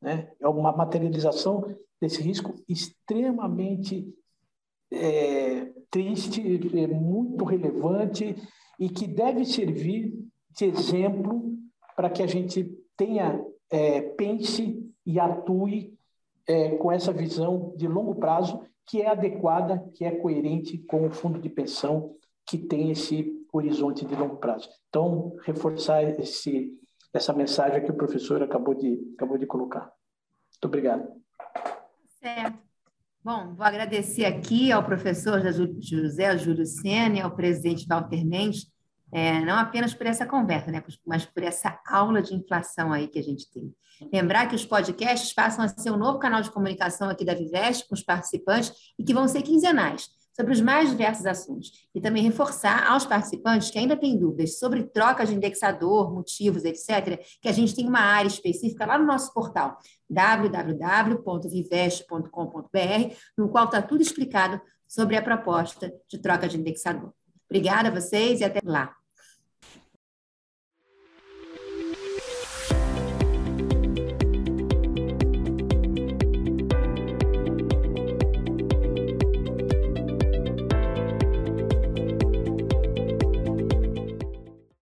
Né? É uma materialização desse risco extremamente é, triste, é, muito relevante e que deve servir de exemplo para que a gente tenha é, pense e atue é, com essa visão de longo prazo que é adequada, que é coerente com o fundo de pensão que tem esse horizonte de longo prazo. Então, reforçar esse, essa mensagem que o professor acabou de, acabou de colocar. Muito obrigado. Certo. Bom, vou agradecer aqui ao professor José Júlio Sena, ao presidente Walter Mendes, é, não apenas por essa conversa, né, mas por essa aula de inflação aí que a gente tem. Lembrar que os podcasts passam a ser um novo canal de comunicação aqui da Viveste com os participantes e que vão ser quinzenais, sobre os mais diversos assuntos. E também reforçar aos participantes que ainda têm dúvidas sobre troca de indexador, motivos, etc., que a gente tem uma área específica lá no nosso portal www.viveste.com.br, no qual está tudo explicado sobre a proposta de troca de indexador. Obrigada a vocês e até lá.